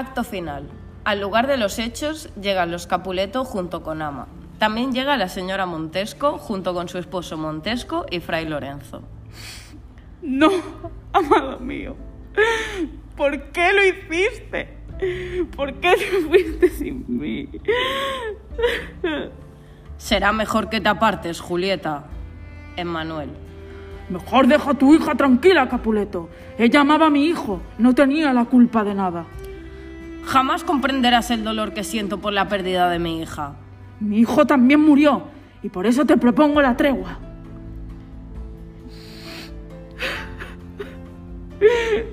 Acto final. Al lugar de los hechos llegan los Capuleto junto con Ama. También llega la señora Montesco junto con su esposo Montesco y Fray Lorenzo. No, amado mío. ¿Por qué lo hiciste? ¿Por qué te fuiste sin mí? Será mejor que te apartes, Julieta. Emmanuel. Mejor deja a tu hija tranquila, Capuleto. Ella amaba a mi hijo, no tenía la culpa de nada. Jamás comprenderás el dolor que siento por la pérdida de mi hija. Mi hijo también murió y por eso te propongo la tregua.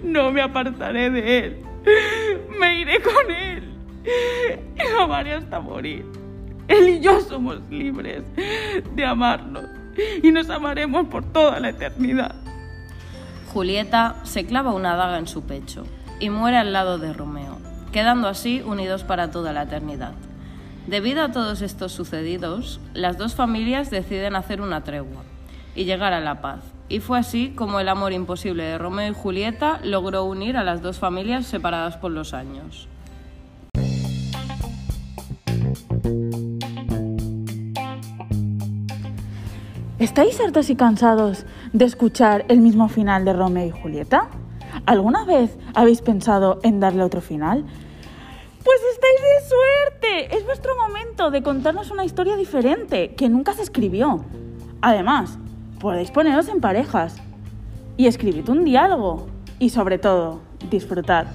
No me apartaré de él. Me iré con él. Y lo amaré hasta morir. Él y yo somos libres de amarnos y nos amaremos por toda la eternidad. Julieta se clava una daga en su pecho y muere al lado de Romeo, quedando así unidos para toda la eternidad. Debido a todos estos sucedidos, las dos familias deciden hacer una tregua y llegar a la paz. Y fue así como el amor imposible de Romeo y Julieta logró unir a las dos familias separadas por los años. ¿Estáis hartos y cansados de escuchar el mismo final de Romeo y Julieta? ¿Alguna vez habéis pensado en darle otro final? Pues estáis de suerte. Es vuestro momento de contarnos una historia diferente que nunca se escribió. Además, podéis poneros en parejas y escribid un diálogo y sobre todo, disfrutad.